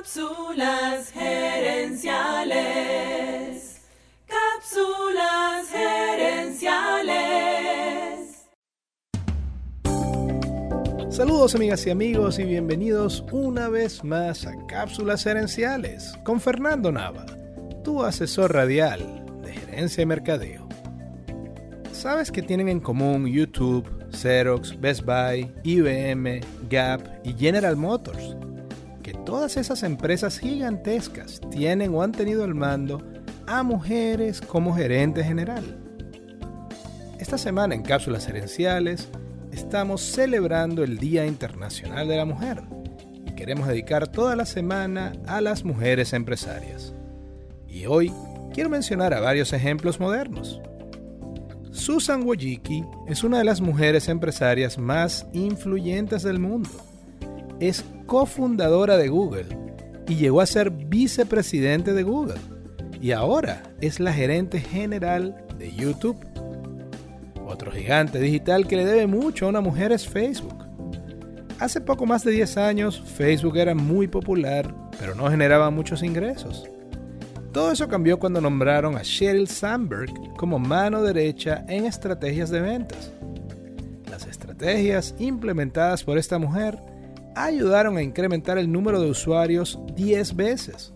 Cápsulas gerenciales. Cápsulas gerenciales. Saludos amigas y amigos y bienvenidos una vez más a Cápsulas Gerenciales con Fernando Nava, tu asesor radial de gerencia y mercadeo. ¿Sabes que tienen en común YouTube, Xerox, Best Buy, IBM, Gap y General Motors? Todas esas empresas gigantescas tienen o han tenido al mando a mujeres como gerente general. Esta semana en Cápsulas Gerenciales estamos celebrando el Día Internacional de la Mujer y queremos dedicar toda la semana a las mujeres empresarias. Y hoy quiero mencionar a varios ejemplos modernos. Susan Wojcicki es una de las mujeres empresarias más influyentes del mundo. Es cofundadora de Google y llegó a ser vicepresidente de Google. Y ahora es la gerente general de YouTube. Otro gigante digital que le debe mucho a una mujer es Facebook. Hace poco más de 10 años Facebook era muy popular, pero no generaba muchos ingresos. Todo eso cambió cuando nombraron a Sheryl Sandberg como mano derecha en estrategias de ventas. Las estrategias implementadas por esta mujer ayudaron a incrementar el número de usuarios 10 veces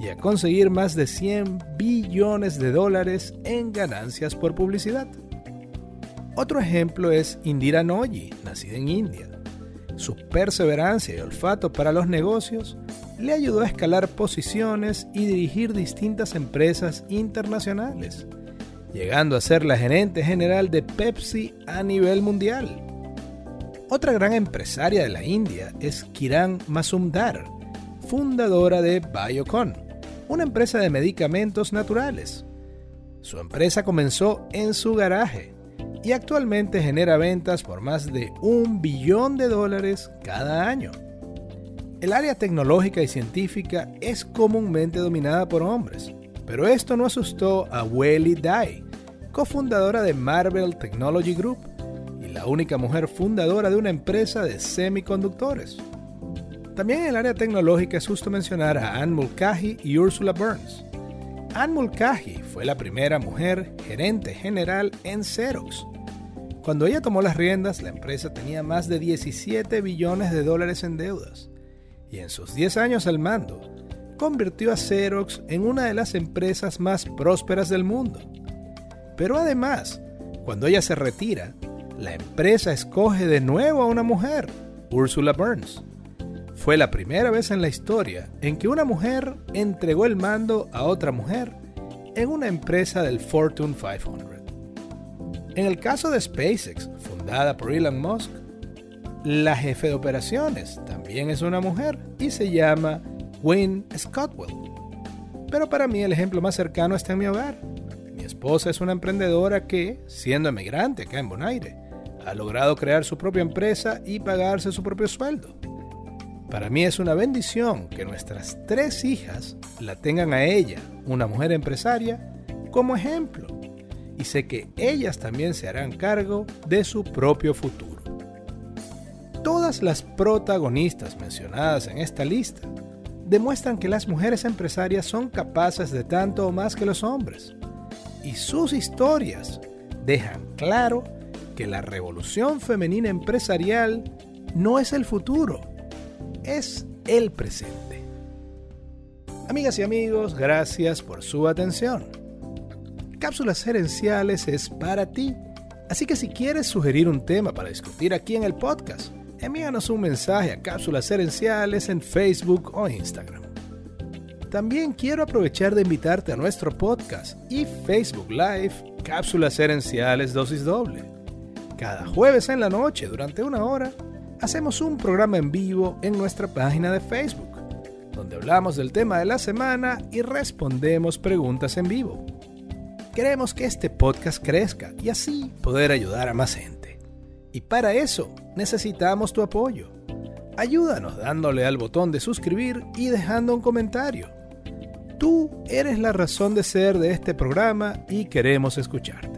y a conseguir más de 100 billones de dólares en ganancias por publicidad. Otro ejemplo es Indira Noyi, nacida en India. Su perseverancia y olfato para los negocios le ayudó a escalar posiciones y dirigir distintas empresas internacionales, llegando a ser la gerente general de Pepsi a nivel mundial. Otra gran empresaria de la India es Kiran Mazumdar, fundadora de Biocon, una empresa de medicamentos naturales. Su empresa comenzó en su garaje y actualmente genera ventas por más de un billón de dólares cada año. El área tecnológica y científica es comúnmente dominada por hombres, pero esto no asustó a Welly Dai, cofundadora de Marvel Technology Group la única mujer fundadora de una empresa de semiconductores. También en el área tecnológica es justo mencionar a Anne Mulcahy y Ursula Burns. Anne Mulcahy fue la primera mujer gerente general en Xerox. Cuando ella tomó las riendas, la empresa tenía más de 17 billones de dólares en deudas y en sus 10 años al mando, convirtió a Xerox en una de las empresas más prósperas del mundo. Pero además, cuando ella se retira, la empresa escoge de nuevo a una mujer, Ursula Burns. Fue la primera vez en la historia en que una mujer entregó el mando a otra mujer en una empresa del Fortune 500. En el caso de SpaceX, fundada por Elon Musk, la jefe de operaciones también es una mujer y se llama Wynne Scottwell. Pero para mí el ejemplo más cercano está en mi hogar. Mi esposa es una emprendedora que, siendo emigrante acá en Bonaire, ha logrado crear su propia empresa y pagarse su propio sueldo. Para mí es una bendición que nuestras tres hijas la tengan a ella, una mujer empresaria, como ejemplo. Y sé que ellas también se harán cargo de su propio futuro. Todas las protagonistas mencionadas en esta lista demuestran que las mujeres empresarias son capaces de tanto o más que los hombres. Y sus historias dejan claro que la revolución femenina empresarial no es el futuro, es el presente. Amigas y amigos, gracias por su atención. Cápsulas Gerenciales es para ti, así que si quieres sugerir un tema para discutir aquí en el podcast, envíanos un mensaje a Cápsulas Herenciales en Facebook o Instagram. También quiero aprovechar de invitarte a nuestro podcast y Facebook Live Cápsulas Herenciales Dosis Doble. Cada jueves en la noche, durante una hora, hacemos un programa en vivo en nuestra página de Facebook, donde hablamos del tema de la semana y respondemos preguntas en vivo. Queremos que este podcast crezca y así poder ayudar a más gente. Y para eso necesitamos tu apoyo. Ayúdanos dándole al botón de suscribir y dejando un comentario. Tú eres la razón de ser de este programa y queremos escucharte.